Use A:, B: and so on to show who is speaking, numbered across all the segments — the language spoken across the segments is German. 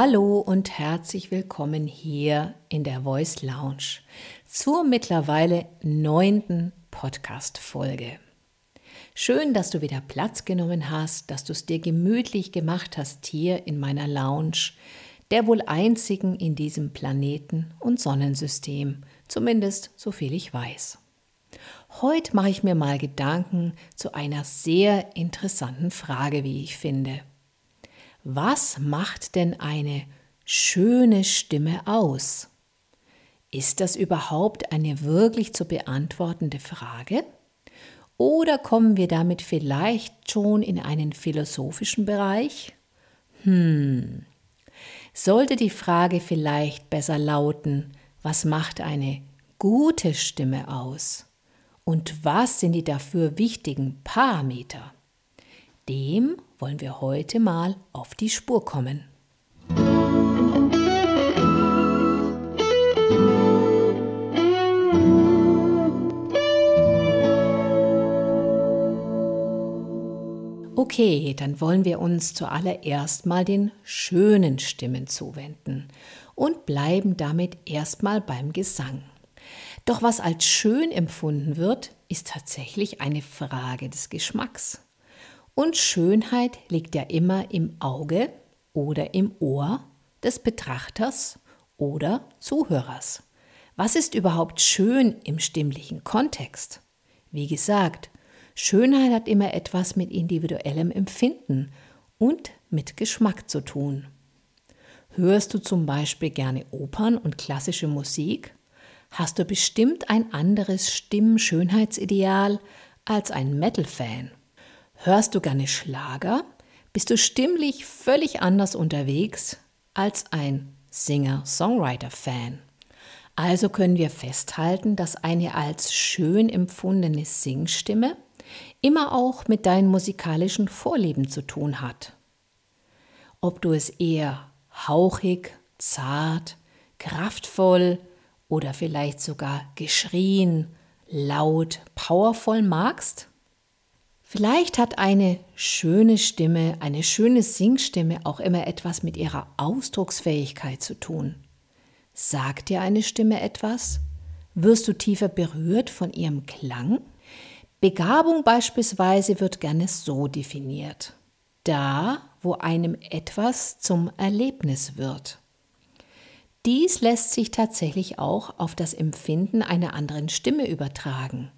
A: Hallo und herzlich willkommen hier in der Voice Lounge zur mittlerweile neunten Podcast-Folge. Schön, dass du wieder Platz genommen hast, dass du es dir gemütlich gemacht hast hier in meiner Lounge, der wohl einzigen in diesem Planeten- und Sonnensystem, zumindest so viel ich weiß. Heute mache ich mir mal Gedanken zu einer sehr interessanten Frage, wie ich finde. Was macht denn eine schöne Stimme aus? Ist das überhaupt eine wirklich zu beantwortende Frage? Oder kommen wir damit vielleicht schon in einen philosophischen Bereich? Hm. Sollte die Frage vielleicht besser lauten, was macht eine gute Stimme aus? Und was sind die dafür wichtigen Parameter? Dem wollen wir heute mal auf die Spur kommen. Okay, dann wollen wir uns zuallererst mal den schönen Stimmen zuwenden und bleiben damit erstmal beim Gesang. Doch was als schön empfunden wird, ist tatsächlich eine Frage des Geschmacks. Und Schönheit liegt ja immer im Auge oder im Ohr des Betrachters oder Zuhörers. Was ist überhaupt schön im stimmlichen Kontext? Wie gesagt, Schönheit hat immer etwas mit individuellem Empfinden und mit Geschmack zu tun. Hörst du zum Beispiel gerne Opern und klassische Musik? hast du bestimmt ein anderes Stimmschönheitsideal als ein Metal-Fan. Hörst du gerne Schlager? Bist du stimmlich völlig anders unterwegs als ein Singer-Songwriter-Fan. Also können wir festhalten, dass eine als schön empfundene Singstimme immer auch mit deinen musikalischen Vorlieben zu tun hat. Ob du es eher hauchig, zart, kraftvoll, oder vielleicht sogar geschrien, laut, powervoll magst? Vielleicht hat eine schöne Stimme, eine schöne Singstimme auch immer etwas mit ihrer Ausdrucksfähigkeit zu tun. Sagt dir eine Stimme etwas? Wirst du tiefer berührt von ihrem Klang? Begabung beispielsweise wird gerne so definiert. Da, wo einem etwas zum Erlebnis wird. Dies lässt sich tatsächlich auch auf das Empfinden einer anderen Stimme übertragen.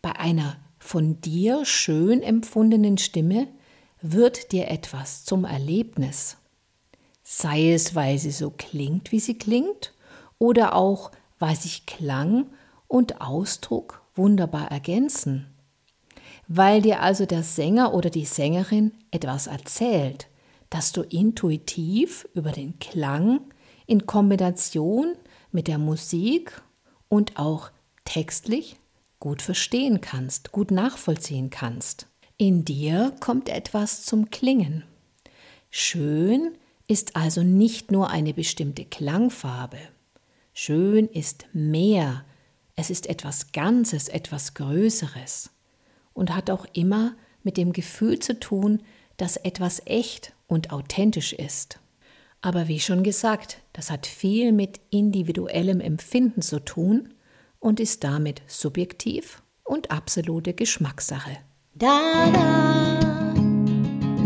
A: Bei einer von dir schön empfundenen Stimme wird dir etwas zum Erlebnis. Sei es, weil sie so klingt, wie sie klingt, oder auch, weil sich Klang und Ausdruck wunderbar ergänzen. Weil dir also der Sänger oder die Sängerin etwas erzählt, das du intuitiv über den Klang, in Kombination mit der Musik und auch textlich gut verstehen kannst, gut nachvollziehen kannst. In dir kommt etwas zum Klingen. Schön ist also nicht nur eine bestimmte Klangfarbe. Schön ist mehr. Es ist etwas Ganzes, etwas Größeres und hat auch immer mit dem Gefühl zu tun, dass etwas echt und authentisch ist. Aber wie schon gesagt, das hat viel mit individuellem Empfinden zu tun und ist damit subjektiv und absolute Geschmackssache. Da, da,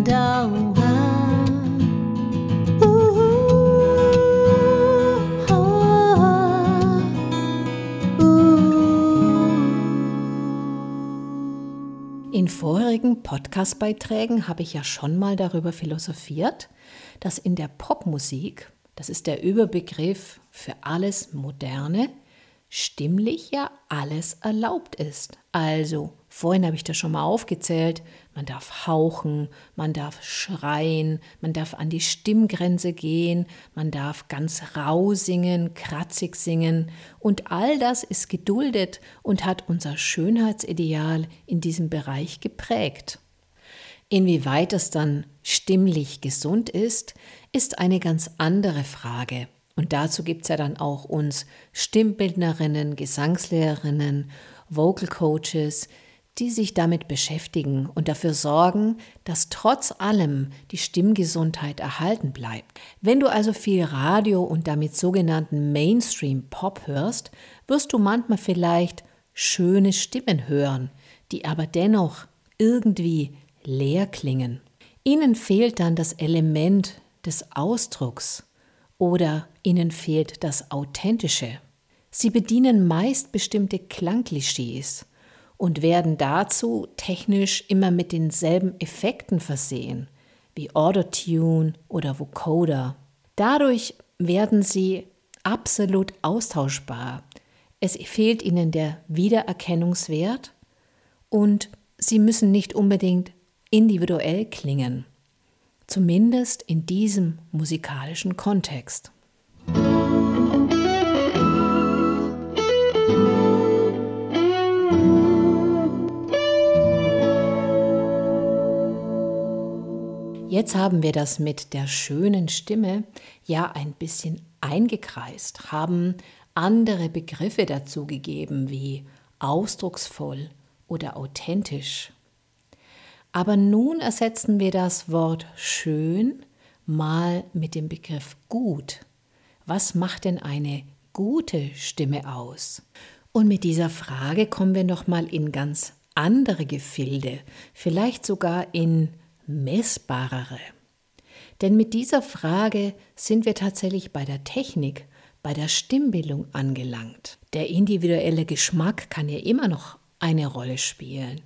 A: da, In vorigen Podcast-Beiträgen habe ich ja schon mal darüber philosophiert, dass in der Popmusik, das ist der Überbegriff für alles Moderne, stimmlich ja alles erlaubt ist. Also, vorhin habe ich das schon mal aufgezählt, man darf hauchen, man darf schreien, man darf an die Stimmgrenze gehen, man darf ganz rau singen, kratzig singen und all das ist geduldet und hat unser Schönheitsideal in diesem Bereich geprägt. Inwieweit es dann stimmlich gesund ist, ist eine ganz andere Frage. Und dazu gibt es ja dann auch uns Stimmbildnerinnen, Gesangslehrerinnen, Vocal Coaches, die sich damit beschäftigen und dafür sorgen, dass trotz allem die Stimmgesundheit erhalten bleibt. Wenn du also viel Radio und damit sogenannten Mainstream-Pop hörst, wirst du manchmal vielleicht schöne Stimmen hören, die aber dennoch irgendwie leer klingen. Ihnen fehlt dann das Element des Ausdrucks oder ihnen fehlt das Authentische. Sie bedienen meist bestimmte Klangklischees und werden dazu technisch immer mit denselben Effekten versehen, wie Autotune oder Vocoder. Dadurch werden sie absolut austauschbar. Es fehlt ihnen der Wiedererkennungswert und sie müssen nicht unbedingt individuell klingen, zumindest in diesem musikalischen Kontext. Jetzt haben wir das mit der schönen Stimme ja ein bisschen eingekreist, haben andere Begriffe dazu gegeben wie ausdrucksvoll oder authentisch. Aber nun ersetzen wir das Wort schön mal mit dem Begriff gut. Was macht denn eine gute Stimme aus? Und mit dieser Frage kommen wir noch mal in ganz andere Gefilde, vielleicht sogar in messbarere? Denn mit dieser Frage sind wir tatsächlich bei der Technik, bei der Stimmbildung angelangt. Der individuelle Geschmack kann ja immer noch eine Rolle spielen,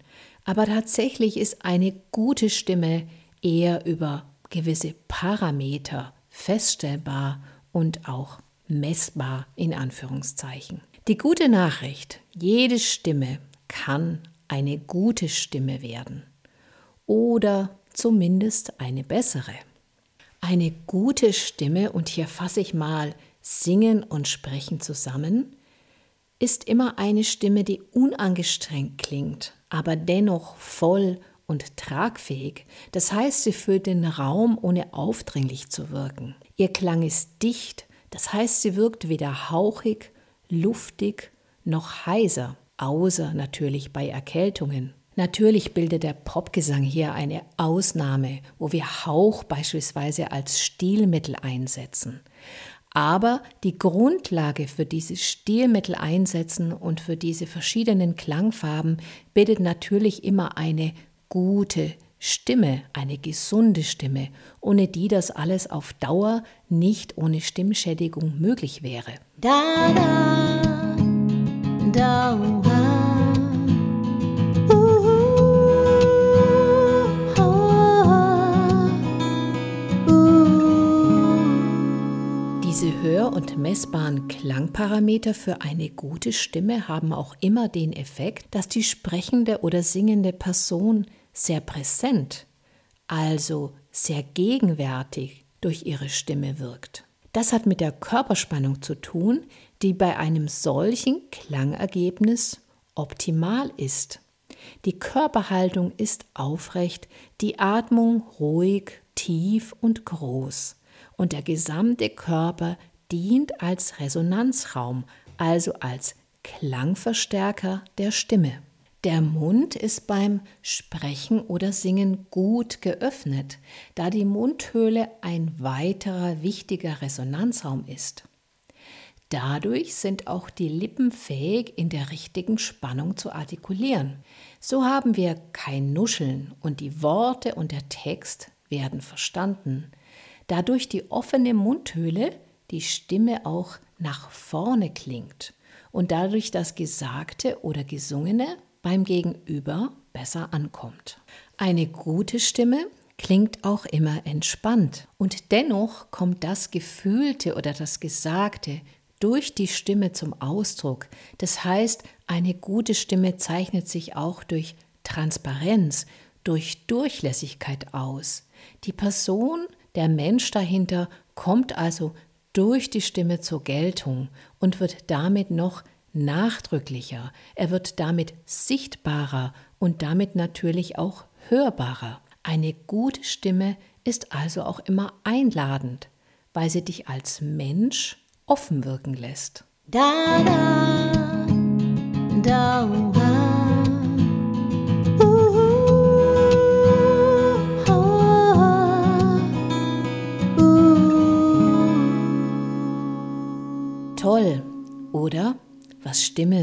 A: aber tatsächlich ist eine gute Stimme eher über gewisse Parameter feststellbar und auch messbar in Anführungszeichen. Die gute Nachricht, jede Stimme kann eine gute Stimme werden oder zumindest eine bessere. Eine gute Stimme, und hier fasse ich mal Singen und Sprechen zusammen, ist immer eine Stimme, die unangestrengt klingt, aber dennoch voll und tragfähig. Das heißt, sie füllt den Raum, ohne aufdringlich zu wirken. Ihr Klang ist dicht, das heißt, sie wirkt weder hauchig, luftig noch heiser, außer natürlich bei Erkältungen. Natürlich bildet der Popgesang hier eine Ausnahme, wo wir Hauch beispielsweise als Stilmittel einsetzen. Aber die Grundlage für dieses Stilmittel einsetzen und für diese verschiedenen Klangfarben bildet natürlich immer eine gute Stimme, eine gesunde Stimme, ohne die das alles auf Dauer nicht ohne Stimmschädigung möglich wäre. Da, da, da, hör- und messbaren Klangparameter für eine gute Stimme haben auch immer den Effekt, dass die sprechende oder singende Person sehr präsent, also sehr gegenwärtig durch ihre Stimme wirkt. Das hat mit der Körperspannung zu tun, die bei einem solchen Klangergebnis optimal ist. Die Körperhaltung ist aufrecht, die Atmung ruhig, tief und groß und der gesamte Körper dient als Resonanzraum, also als Klangverstärker der Stimme. Der Mund ist beim Sprechen oder Singen gut geöffnet, da die Mundhöhle ein weiterer wichtiger Resonanzraum ist. Dadurch sind auch die Lippen fähig, in der richtigen Spannung zu artikulieren. So haben wir kein Nuscheln und die Worte und der Text werden verstanden. Dadurch die offene Mundhöhle die Stimme auch nach vorne klingt und dadurch das Gesagte oder Gesungene beim Gegenüber besser ankommt. Eine gute Stimme klingt auch immer entspannt und dennoch kommt das Gefühlte oder das Gesagte durch die Stimme zum Ausdruck. Das heißt, eine gute Stimme zeichnet sich auch durch Transparenz, durch Durchlässigkeit aus. Die Person, der Mensch dahinter kommt also durch die Stimme zur Geltung und wird damit noch nachdrücklicher, er wird damit sichtbarer und damit natürlich auch hörbarer. Eine gute Stimme ist also auch immer einladend, weil sie dich als Mensch offen wirken lässt. Da, da, da,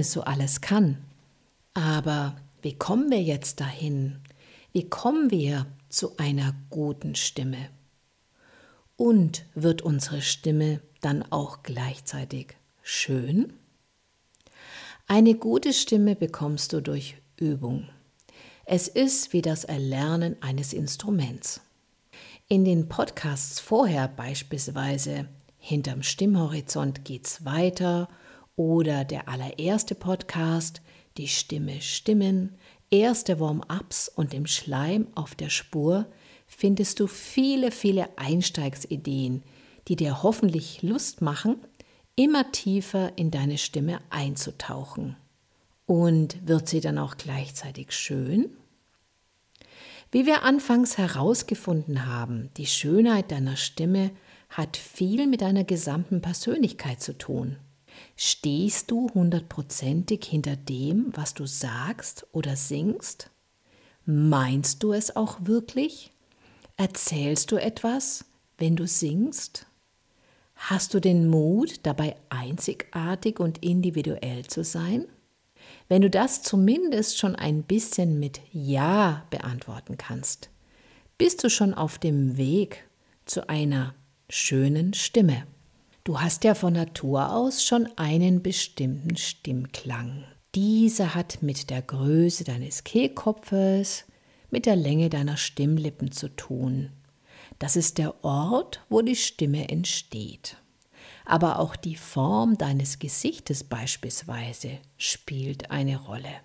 A: so alles kann. Aber wie kommen wir jetzt dahin? Wie kommen wir zu einer guten Stimme? Und wird unsere Stimme dann auch gleichzeitig schön? Eine gute Stimme bekommst du durch Übung. Es ist wie das Erlernen eines Instruments. In den Podcasts vorher beispielsweise Hinterm Stimmhorizont geht's weiter oder der allererste Podcast Die Stimme Stimmen erste Warm-ups und im Schleim auf der Spur findest du viele, viele Einsteigsideen, die dir hoffentlich Lust machen, immer tiefer in deine Stimme einzutauchen. Und wird sie dann auch gleichzeitig schön? Wie wir anfangs herausgefunden haben, die Schönheit deiner Stimme hat viel mit deiner gesamten Persönlichkeit zu tun. Stehst du hundertprozentig hinter dem, was du sagst oder singst? Meinst du es auch wirklich? Erzählst du etwas, wenn du singst? Hast du den Mut, dabei einzigartig und individuell zu sein? Wenn du das zumindest schon ein bisschen mit Ja beantworten kannst, bist du schon auf dem Weg zu einer schönen Stimme. Du hast ja von Natur aus schon einen bestimmten Stimmklang. Dieser hat mit der Größe deines Kehlkopfes, mit der Länge deiner Stimmlippen zu tun. Das ist der Ort, wo die Stimme entsteht. Aber auch die Form deines Gesichtes beispielsweise spielt eine Rolle.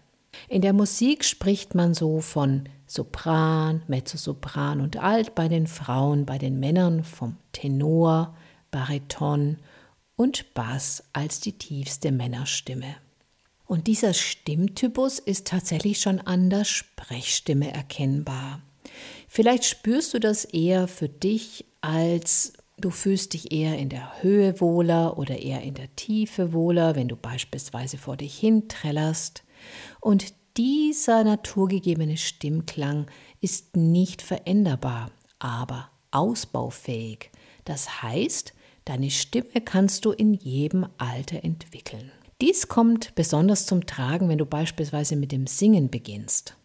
A: In der Musik spricht man so von Sopran, Mezzosopran und Alt bei den Frauen, bei den Männern vom Tenor, Bariton und Bass als die tiefste Männerstimme. Und dieser Stimmtypus ist tatsächlich schon an der Sprechstimme erkennbar. Vielleicht spürst du das eher für dich als du fühlst dich eher in der Höhe wohler oder eher in der Tiefe wohler, wenn du beispielsweise vor dich hin trällerst. Und dieser naturgegebene Stimmklang ist nicht veränderbar, aber ausbaufähig. Das heißt, Deine Stimme kannst du in jedem Alter entwickeln. Dies kommt besonders zum Tragen, wenn du beispielsweise mit dem Singen beginnst.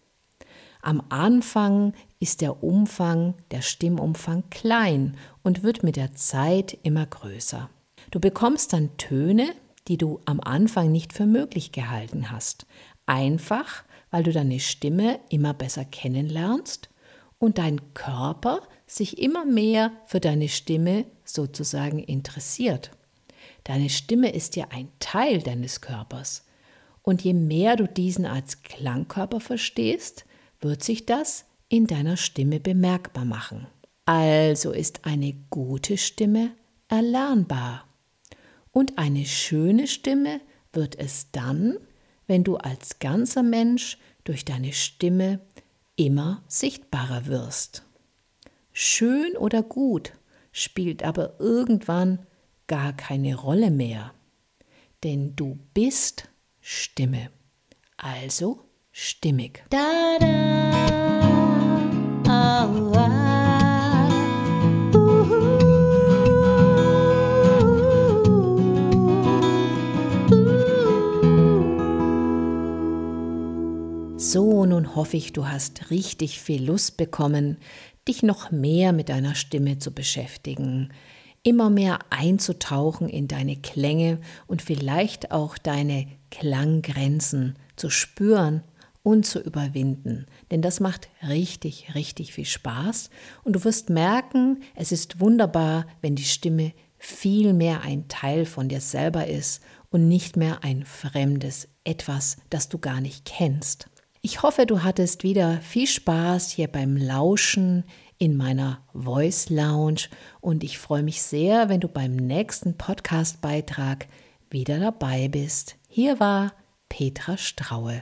A: Am Anfang ist der Umfang, der Stimmumfang klein und wird mit der Zeit immer größer. Du bekommst dann Töne, die du am Anfang nicht für möglich gehalten hast. Einfach, weil du deine Stimme immer besser kennenlernst und dein Körper sich immer mehr für deine Stimme sozusagen interessiert. Deine Stimme ist ja ein Teil deines Körpers. Und je mehr du diesen als Klangkörper verstehst, wird sich das in deiner Stimme bemerkbar machen. Also ist eine gute Stimme erlernbar. Und eine schöne Stimme wird es dann, wenn du als ganzer Mensch durch deine Stimme immer sichtbarer wirst. Schön oder gut spielt aber irgendwann gar keine Rolle mehr, denn du bist Stimme, also stimmig. Da, da, oh, oh. So, nun hoffe ich, du hast richtig viel Lust bekommen, dich noch mehr mit deiner Stimme zu beschäftigen, immer mehr einzutauchen in deine Klänge und vielleicht auch deine Klanggrenzen zu spüren und zu überwinden. Denn das macht richtig, richtig viel Spaß. Und du wirst merken, es ist wunderbar, wenn die Stimme viel mehr ein Teil von dir selber ist und nicht mehr ein fremdes etwas, das du gar nicht kennst. Ich hoffe, du hattest wieder viel Spaß hier beim Lauschen in meiner Voice Lounge und ich freue mich sehr, wenn du beim nächsten Podcast-Beitrag wieder dabei bist. Hier war Petra Straue.